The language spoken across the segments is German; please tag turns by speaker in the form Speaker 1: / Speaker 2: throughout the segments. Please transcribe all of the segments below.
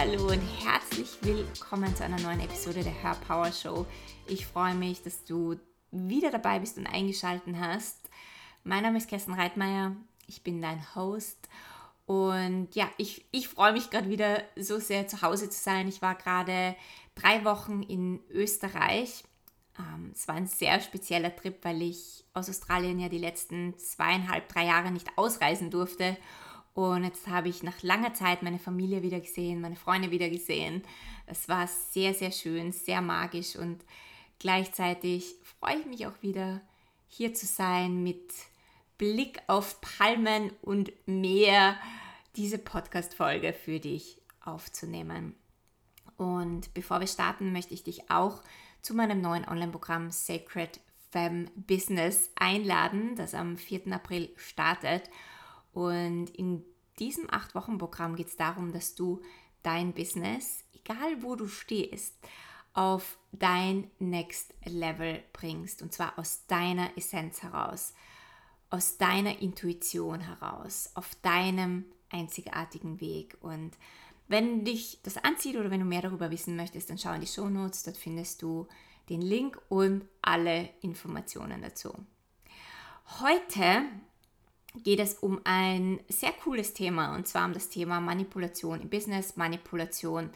Speaker 1: Hallo und herzlich willkommen zu einer neuen Episode der Her Power Show. Ich freue mich, dass du wieder dabei bist und eingeschaltet hast. Mein Name ist Kerstin Reitmeier, ich bin dein Host und ja, ich, ich freue mich gerade wieder so sehr zu Hause zu sein. Ich war gerade drei Wochen in Österreich. Ähm, es war ein sehr spezieller Trip, weil ich aus Australien ja die letzten zweieinhalb, drei Jahre nicht ausreisen durfte und jetzt habe ich nach langer Zeit meine Familie wieder gesehen, meine Freunde wieder gesehen. Es war sehr, sehr schön, sehr magisch und gleichzeitig freue ich mich auch wieder hier zu sein mit Blick auf Palmen und Meer, diese Podcast-Folge für dich aufzunehmen. Und bevor wir starten, möchte ich dich auch zu meinem neuen Online-Programm Sacred Femme Business einladen, das am 4. April startet. Und in diesem 8-Wochen-Programm geht es darum, dass du dein Business, egal wo du stehst, auf dein Next Level bringst. Und zwar aus deiner Essenz heraus, aus deiner Intuition heraus, auf deinem einzigartigen Weg. Und wenn dich das anzieht oder wenn du mehr darüber wissen möchtest, dann schau in die Show Notes. Dort findest du den Link und alle Informationen dazu. Heute geht es um ein sehr cooles Thema und zwar um das Thema Manipulation im Business, Manipulation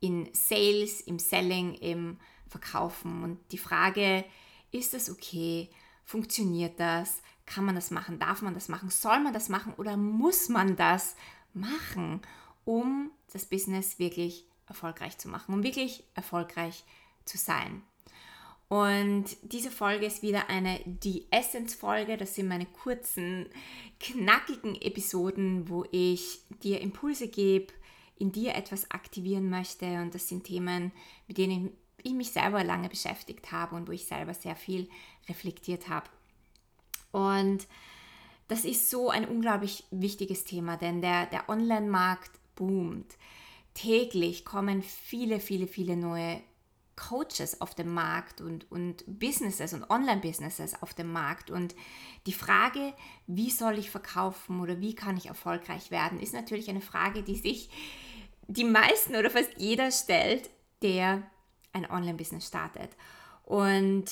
Speaker 1: in Sales, im Selling, im Verkaufen. Und die Frage, ist das okay? Funktioniert das? Kann man das machen? Darf man das machen? Soll man das machen oder muss man das machen, um das Business wirklich erfolgreich zu machen, um wirklich erfolgreich zu sein? Und diese Folge ist wieder eine Die Essence-Folge. Das sind meine kurzen, knackigen Episoden, wo ich dir Impulse gebe, in dir etwas aktivieren möchte. Und das sind Themen, mit denen ich mich selber lange beschäftigt habe und wo ich selber sehr viel reflektiert habe. Und das ist so ein unglaublich wichtiges Thema, denn der, der Online-Markt boomt. Täglich kommen viele, viele, viele neue Coaches auf dem Markt und, und Businesses und Online-Businesses auf dem Markt. Und die Frage, wie soll ich verkaufen oder wie kann ich erfolgreich werden, ist natürlich eine Frage, die sich die meisten oder fast jeder stellt, der ein Online-Business startet. Und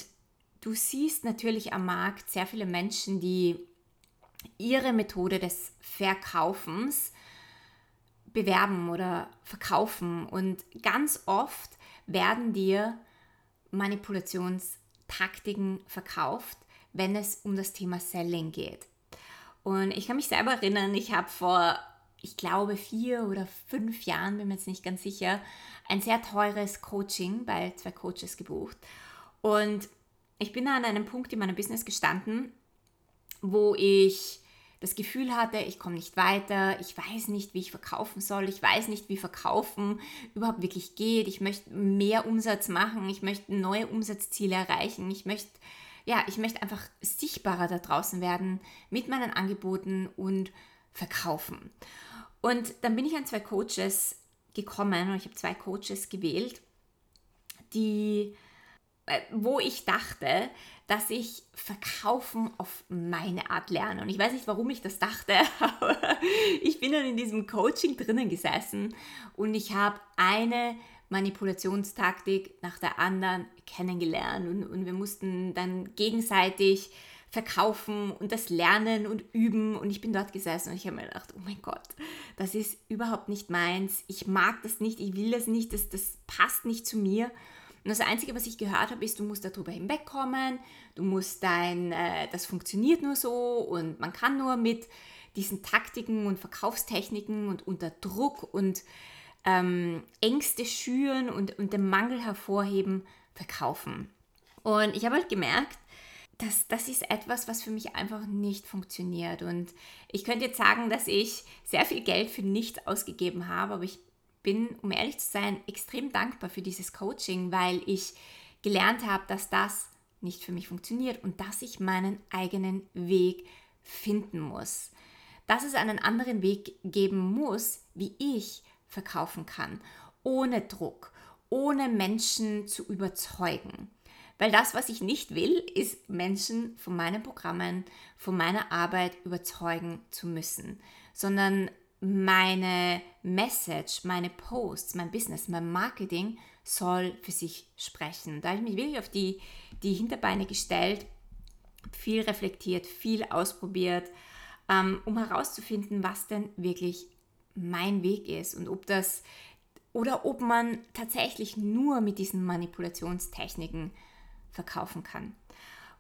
Speaker 1: du siehst natürlich am Markt sehr viele Menschen, die ihre Methode des Verkaufens bewerben oder verkaufen. Und ganz oft werden dir Manipulationstaktiken verkauft, wenn es um das Thema Selling geht. Und ich kann mich selber erinnern, ich habe vor, ich glaube, vier oder fünf Jahren, bin mir jetzt nicht ganz sicher, ein sehr teures Coaching bei zwei Coaches gebucht. Und ich bin da an einem Punkt in meinem Business gestanden, wo ich das Gefühl hatte, ich komme nicht weiter, ich weiß nicht, wie ich verkaufen soll, ich weiß nicht, wie Verkaufen überhaupt wirklich geht, ich möchte mehr Umsatz machen, ich möchte neue Umsatzziele erreichen, ich möchte, ja, ich möchte einfach sichtbarer da draußen werden mit meinen Angeboten und verkaufen. Und dann bin ich an zwei Coaches gekommen und ich habe zwei Coaches gewählt, die äh, wo ich dachte, dass ich Verkaufen auf meine Art lerne. Und ich weiß nicht, warum ich das dachte, aber ich bin dann in diesem Coaching drinnen gesessen und ich habe eine Manipulationstaktik nach der anderen kennengelernt. Und, und wir mussten dann gegenseitig verkaufen und das lernen und üben. Und ich bin dort gesessen und ich habe mir gedacht, oh mein Gott, das ist überhaupt nicht meins, ich mag das nicht, ich will das nicht, das, das passt nicht zu mir und das Einzige, was ich gehört habe, ist, du musst darüber hinwegkommen, du musst dein, äh, das funktioniert nur so und man kann nur mit diesen Taktiken und Verkaufstechniken und unter Druck und ähm, Ängste schüren und, und den Mangel hervorheben, verkaufen. Und ich habe halt gemerkt, dass das ist etwas, was für mich einfach nicht funktioniert. Und ich könnte jetzt sagen, dass ich sehr viel Geld für nichts ausgegeben habe, aber ich bin, um ehrlich zu sein, extrem dankbar für dieses Coaching, weil ich gelernt habe, dass das nicht für mich funktioniert und dass ich meinen eigenen Weg finden muss. Dass es einen anderen Weg geben muss, wie ich verkaufen kann, ohne Druck, ohne Menschen zu überzeugen. Weil das, was ich nicht will, ist Menschen von meinen Programmen, von meiner Arbeit überzeugen zu müssen, sondern meine Message, meine Posts, mein Business, mein Marketing soll für sich sprechen. Da habe ich mich wirklich auf die, die Hinterbeine gestellt, viel reflektiert, viel ausprobiert, ähm, um herauszufinden, was denn wirklich mein Weg ist und ob das oder ob man tatsächlich nur mit diesen Manipulationstechniken verkaufen kann.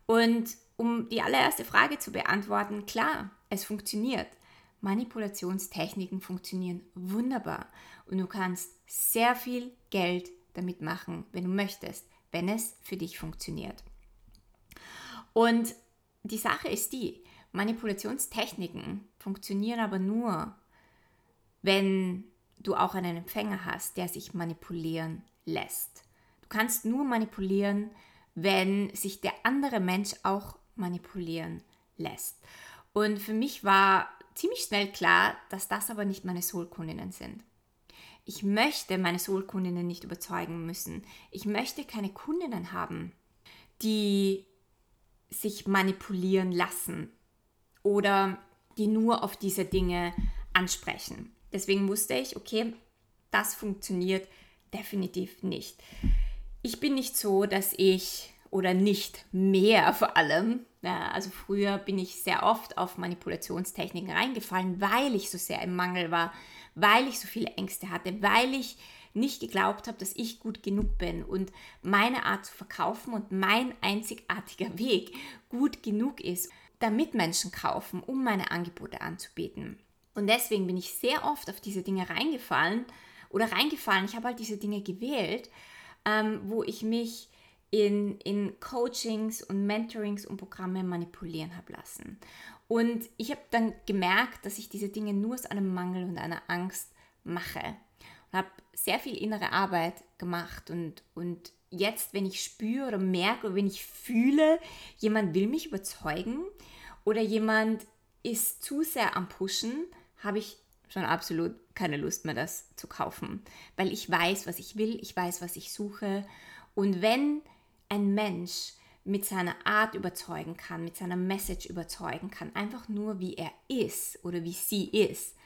Speaker 1: Und um die allererste Frage zu beantworten, klar, es funktioniert. Manipulationstechniken funktionieren wunderbar und du kannst sehr viel Geld damit machen, wenn du möchtest, wenn es für dich funktioniert. Und die Sache ist die, Manipulationstechniken funktionieren aber nur, wenn du auch einen Empfänger hast, der sich manipulieren lässt. Du kannst nur manipulieren, wenn sich der andere Mensch auch manipulieren lässt. Und für mich war ziemlich schnell klar, dass das aber nicht meine Soulkundinnen sind. Ich möchte meine Soulkundinnen nicht überzeugen müssen. Ich möchte keine Kundinnen haben, die sich manipulieren lassen oder die nur auf diese Dinge ansprechen. Deswegen wusste ich, okay, das funktioniert definitiv nicht. Ich bin nicht so, dass ich oder nicht mehr vor allem. Ja, also früher bin ich sehr oft auf Manipulationstechniken reingefallen, weil ich so sehr im Mangel war, weil ich so viele Ängste hatte, weil ich nicht geglaubt habe, dass ich gut genug bin und meine Art zu verkaufen und mein einzigartiger Weg gut genug ist, damit Menschen kaufen, um meine Angebote anzubieten. Und deswegen bin ich sehr oft auf diese Dinge reingefallen oder reingefallen. Ich habe halt diese Dinge gewählt, ähm, wo ich mich in, in Coachings und Mentorings und Programme manipulieren habe lassen. Und ich habe dann gemerkt, dass ich diese Dinge nur aus einem Mangel und einer Angst mache. Und habe sehr viel innere Arbeit gemacht. Und, und jetzt, wenn ich spüre oder merke oder wenn ich fühle, jemand will mich überzeugen oder jemand ist zu sehr am Pushen, habe ich schon absolut keine Lust mehr, das zu kaufen. Weil ich weiß, was ich will, ich weiß, was ich suche. Und wenn ein Mensch mit seiner Art überzeugen kann, mit seiner Message überzeugen kann, einfach nur wie er ist oder wie sie ist,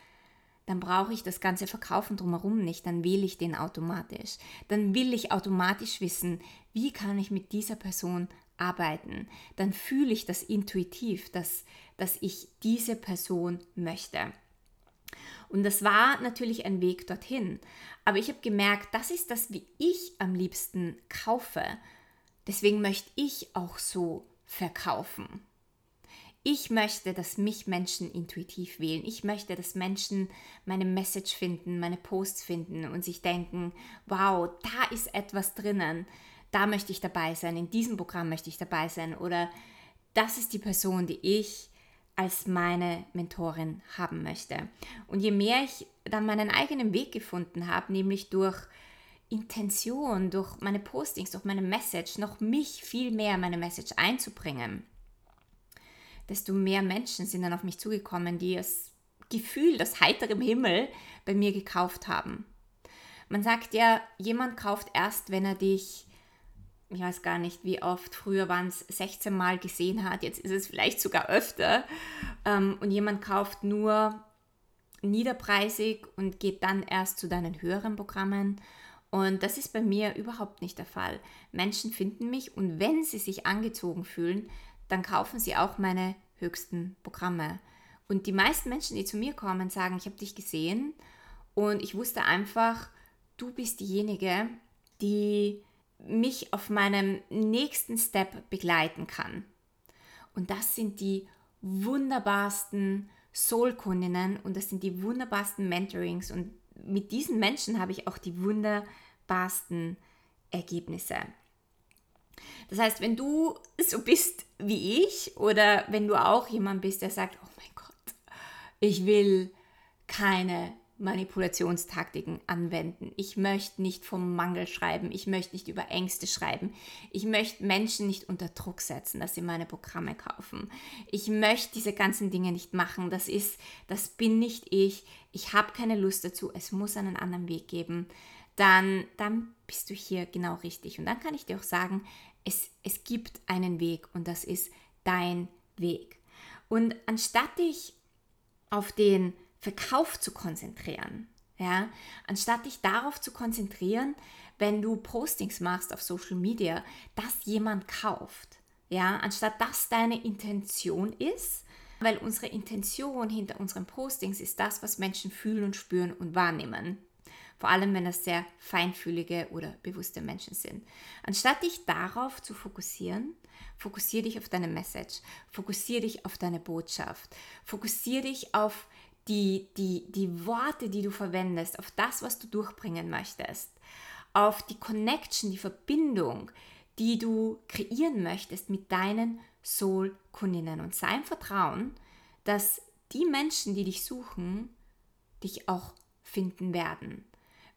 Speaker 1: dann brauche ich das ganze Verkaufen drumherum nicht, dann wähle ich den automatisch. Dann will ich automatisch wissen, wie kann ich mit dieser Person arbeiten. Dann fühle ich das intuitiv, dass, dass ich diese Person möchte. Und das war natürlich ein Weg dorthin. Aber ich habe gemerkt, das ist das, wie ich am liebsten kaufe. Deswegen möchte ich auch so verkaufen. Ich möchte, dass mich Menschen intuitiv wählen. Ich möchte, dass Menschen meine Message finden, meine Posts finden und sich denken, wow, da ist etwas drinnen. Da möchte ich dabei sein. In diesem Programm möchte ich dabei sein. Oder das ist die Person, die ich als meine Mentorin haben möchte. Und je mehr ich dann meinen eigenen Weg gefunden habe, nämlich durch Intention, durch meine Postings, durch meine Message, noch mich viel mehr meine Message einzubringen, desto mehr Menschen sind dann auf mich zugekommen, die das Gefühl, das heiterem Himmel bei mir gekauft haben. Man sagt ja, jemand kauft erst, wenn er dich, ich weiß gar nicht wie oft, früher waren es 16 Mal gesehen hat, jetzt ist es vielleicht sogar öfter. Ähm, und jemand kauft nur niederpreisig und geht dann erst zu deinen höheren Programmen und das ist bei mir überhaupt nicht der Fall. Menschen finden mich und wenn sie sich angezogen fühlen, dann kaufen sie auch meine höchsten Programme. Und die meisten Menschen, die zu mir kommen, sagen, ich habe dich gesehen und ich wusste einfach, du bist diejenige, die mich auf meinem nächsten Step begleiten kann. Und das sind die wunderbarsten Soul-Kundinnen und das sind die wunderbarsten Mentorings und mit diesen Menschen habe ich auch die wunderbarsten Ergebnisse. Das heißt, wenn du so bist wie ich oder wenn du auch jemand bist, der sagt, oh mein Gott, ich will keine Manipulationstaktiken anwenden. Ich möchte nicht vom Mangel schreiben. Ich möchte nicht über Ängste schreiben. Ich möchte Menschen nicht unter Druck setzen, dass sie meine Programme kaufen. Ich möchte diese ganzen Dinge nicht machen. Das ist, das bin nicht ich. Ich habe keine Lust dazu. Es muss einen anderen Weg geben. Dann, dann bist du hier genau richtig. Und dann kann ich dir auch sagen, es, es gibt einen Weg und das ist dein Weg. Und anstatt dich auf den Verkauf zu konzentrieren. Ja, anstatt dich darauf zu konzentrieren, wenn du Postings machst auf Social Media, dass jemand kauft. Ja, anstatt das deine Intention ist, weil unsere Intention hinter unseren Postings ist das, was Menschen fühlen und spüren und wahrnehmen. Vor allem, wenn das sehr feinfühlige oder bewusste Menschen sind. Anstatt dich darauf zu fokussieren, fokussiere dich auf deine Message, fokussiere dich auf deine Botschaft, fokussiere dich auf die, die, die Worte, die du verwendest, auf das, was du durchbringen möchtest, auf die Connection, die Verbindung, die du kreieren möchtest mit deinen Soul-Kundinnen und sei im Vertrauen, dass die Menschen, die dich suchen, dich auch finden werden.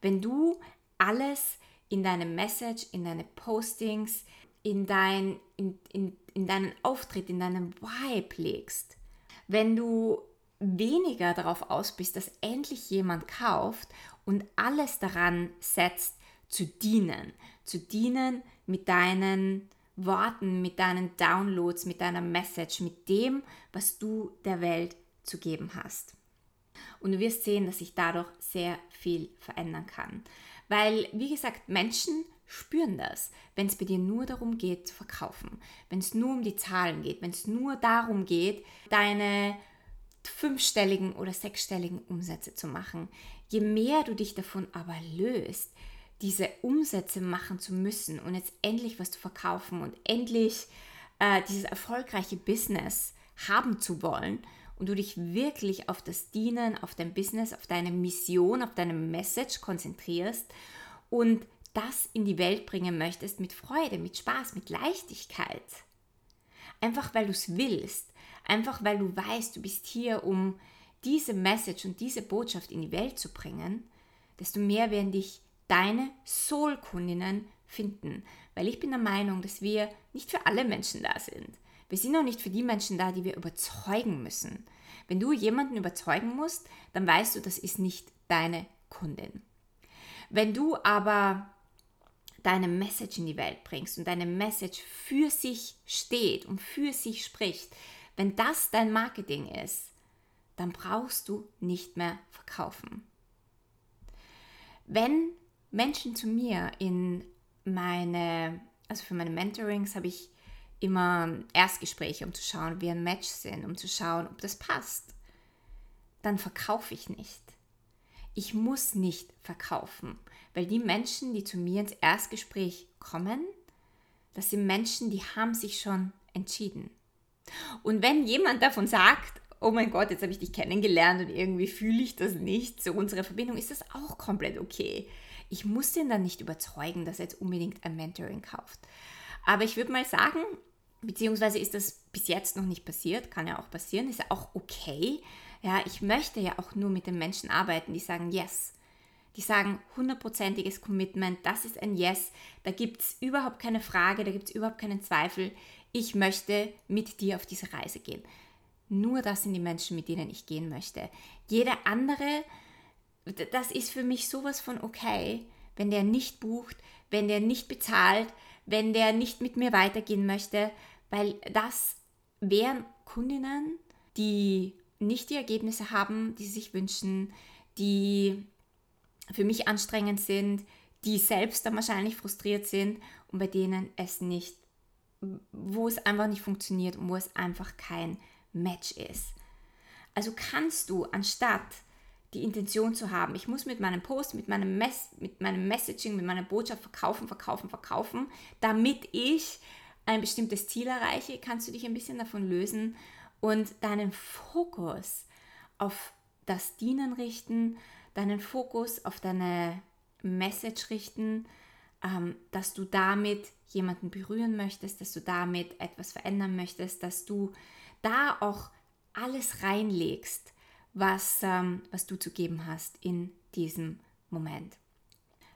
Speaker 1: Wenn du alles in deine Message, in deine Postings, in, dein, in, in, in deinen Auftritt, in deinen Vibe legst, wenn du weniger darauf aus bist, dass endlich jemand kauft und alles daran setzt, zu dienen, zu dienen mit deinen Worten, mit deinen Downloads, mit deiner Message, mit dem, was du der Welt zu geben hast. Und du wirst sehen, dass sich dadurch sehr viel verändern kann. Weil, wie gesagt, Menschen spüren das, wenn es bei dir nur darum geht zu verkaufen, wenn es nur um die Zahlen geht, wenn es nur darum geht, deine fünfstelligen oder sechsstelligen Umsätze zu machen. Je mehr du dich davon aber löst, diese Umsätze machen zu müssen und jetzt endlich was zu verkaufen und endlich äh, dieses erfolgreiche Business haben zu wollen und du dich wirklich auf das Dienen, auf dein Business, auf deine Mission, auf deine Message konzentrierst und das in die Welt bringen möchtest mit Freude, mit Spaß, mit Leichtigkeit. Einfach weil du es willst, einfach weil du weißt, du bist hier, um diese Message und diese Botschaft in die Welt zu bringen, desto mehr werden dich deine Soul-Kundinnen finden. Weil ich bin der Meinung, dass wir nicht für alle Menschen da sind. Wir sind auch nicht für die Menschen da, die wir überzeugen müssen. Wenn du jemanden überzeugen musst, dann weißt du, das ist nicht deine Kundin. Wenn du aber deine Message in die Welt bringst und deine Message für sich steht und für sich spricht, wenn das dein Marketing ist, dann brauchst du nicht mehr verkaufen. Wenn Menschen zu mir in meine, also für meine Mentorings habe ich immer Erstgespräche, um zu schauen, wie ein Match sind, um zu schauen, ob das passt. Dann verkaufe ich nicht. Ich muss nicht verkaufen, weil die Menschen, die zu mir ins Erstgespräch kommen, das sind Menschen, die haben sich schon entschieden. Und wenn jemand davon sagt, oh mein Gott, jetzt habe ich dich kennengelernt und irgendwie fühle ich das nicht, so unsere Verbindung, ist das auch komplett okay. Ich muss den dann nicht überzeugen, dass er jetzt unbedingt ein Mentoring kauft. Aber ich würde mal sagen, beziehungsweise ist das bis jetzt noch nicht passiert, kann ja auch passieren, ist ja auch okay. Ja, ich möchte ja auch nur mit den Menschen arbeiten, die sagen Yes. Die sagen hundertprozentiges Commitment, das ist ein Yes, da gibt es überhaupt keine Frage, da gibt es überhaupt keinen Zweifel. Ich möchte mit dir auf diese Reise gehen. Nur das sind die Menschen, mit denen ich gehen möchte. Jeder andere, das ist für mich sowas von okay, wenn der nicht bucht, wenn der nicht bezahlt, wenn der nicht mit mir weitergehen möchte, weil das wären Kundinnen, die nicht die Ergebnisse haben, die sie sich wünschen, die für mich anstrengend sind, die selbst dann wahrscheinlich frustriert sind und bei denen es nicht, wo es einfach nicht funktioniert und wo es einfach kein Match ist. Also kannst du, anstatt die Intention zu haben, ich muss mit meinem Post, mit meinem, Mess, mit meinem Messaging, mit meiner Botschaft verkaufen, verkaufen, verkaufen, damit ich ein bestimmtes Ziel erreiche, kannst du dich ein bisschen davon lösen und deinen Fokus auf das Dienen richten, deinen Fokus auf deine Message richten, dass du damit jemanden berühren möchtest, dass du damit etwas verändern möchtest, dass du da auch alles reinlegst, was, ähm, was du zu geben hast in diesem Moment.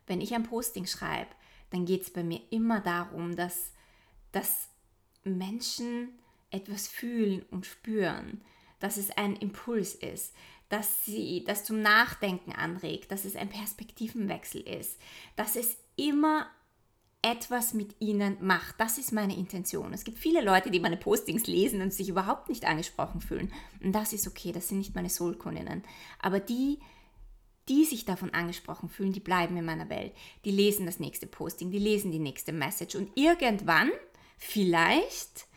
Speaker 1: Wenn ich ein Posting schreibe, dann geht es bei mir immer darum, dass dass Menschen etwas fühlen und spüren, dass es ein Impuls ist, dass sie das zum Nachdenken anregt, dass es ein Perspektivenwechsel ist, dass es immer etwas mit ihnen macht. Das ist meine Intention. Es gibt viele Leute, die meine Postings lesen und sich überhaupt nicht angesprochen fühlen. Und das ist okay, das sind nicht meine Soul-Kundinnen. Aber die, die sich davon angesprochen fühlen, die bleiben in meiner Welt. Die lesen das nächste Posting, die lesen die nächste Message. Und irgendwann, vielleicht,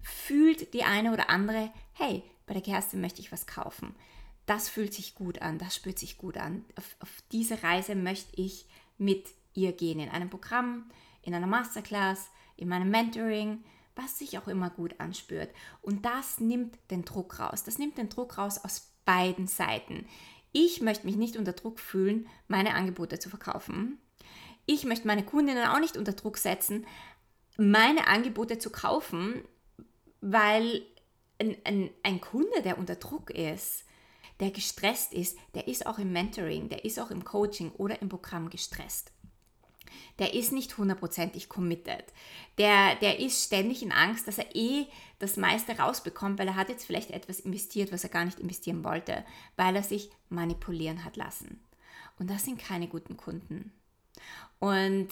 Speaker 1: fühlt die eine oder andere, hey, bei der Kerstin möchte ich was kaufen. Das fühlt sich gut an, das spürt sich gut an. Auf, auf diese Reise möchte ich mit ihr gehen, in einem Programm, in einer Masterclass, in meinem Mentoring, was sich auch immer gut anspürt. Und das nimmt den Druck raus. Das nimmt den Druck raus aus beiden Seiten. Ich möchte mich nicht unter Druck fühlen, meine Angebote zu verkaufen. Ich möchte meine Kundinnen auch nicht unter Druck setzen, meine Angebote zu kaufen, weil ein, ein, ein Kunde, der unter Druck ist, der gestresst ist, der ist auch im Mentoring, der ist auch im Coaching oder im Programm gestresst. Der ist nicht hundertprozentig committed. Der, der ist ständig in Angst, dass er eh das meiste rausbekommt, weil er hat jetzt vielleicht etwas investiert, was er gar nicht investieren wollte, weil er sich manipulieren hat lassen. Und das sind keine guten Kunden. Und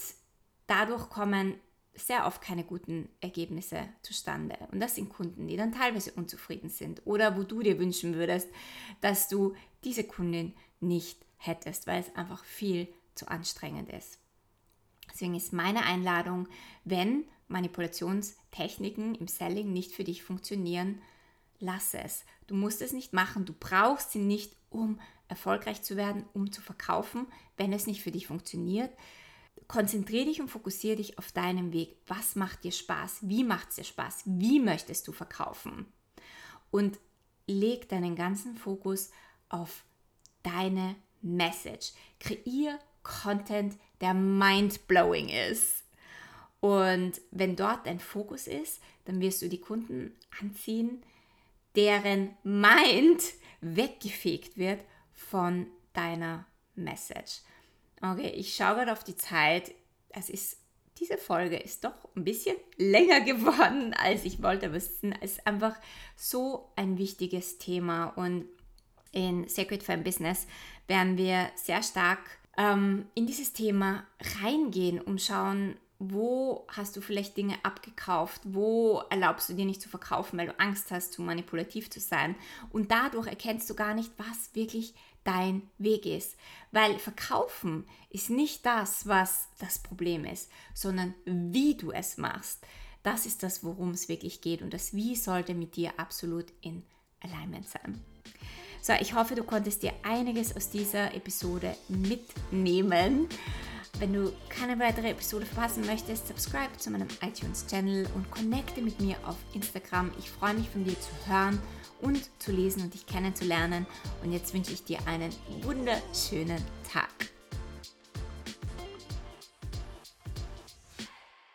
Speaker 1: dadurch kommen sehr oft keine guten Ergebnisse zustande. Und das sind Kunden, die dann teilweise unzufrieden sind oder wo du dir wünschen würdest, dass du diese Kundin nicht hättest, weil es einfach viel zu anstrengend ist. Deswegen ist meine Einladung, wenn Manipulationstechniken im Selling nicht für dich funktionieren, lass es. Du musst es nicht machen, du brauchst sie nicht, um erfolgreich zu werden, um zu verkaufen, wenn es nicht für dich funktioniert konzentriere dich und fokussiere dich auf deinen Weg. Was macht dir Spaß? Wie macht es dir Spaß? Wie möchtest du verkaufen? Und leg deinen ganzen Fokus auf deine Message. Kreier Content, der mind-blowing ist. Und wenn dort dein Fokus ist, dann wirst du die Kunden anziehen, deren Mind weggefegt wird von deiner Message. Okay, ich schaue gerade auf die Zeit. Es ist, diese Folge ist doch ein bisschen länger geworden, als ich wollte. Aber es ist einfach so ein wichtiges Thema. Und in Sacred Femme Business werden wir sehr stark ähm, in dieses Thema reingehen, um schauen, wo hast du vielleicht Dinge abgekauft? Wo erlaubst du dir nicht zu verkaufen, weil du Angst hast, zu manipulativ zu sein? Und dadurch erkennst du gar nicht, was wirklich dein Weg ist. Weil verkaufen ist nicht das, was das Problem ist, sondern wie du es machst. Das ist das, worum es wirklich geht. Und das Wie sollte mit dir absolut in Alignment sein. So, ich hoffe, du konntest dir einiges aus dieser Episode mitnehmen. Wenn du keine weitere Episode verpassen möchtest, subscribe zu meinem iTunes-Channel und connecte mit mir auf Instagram. Ich freue mich von dir zu hören und zu lesen und dich kennenzulernen. Und jetzt wünsche ich dir einen wunderschönen Tag.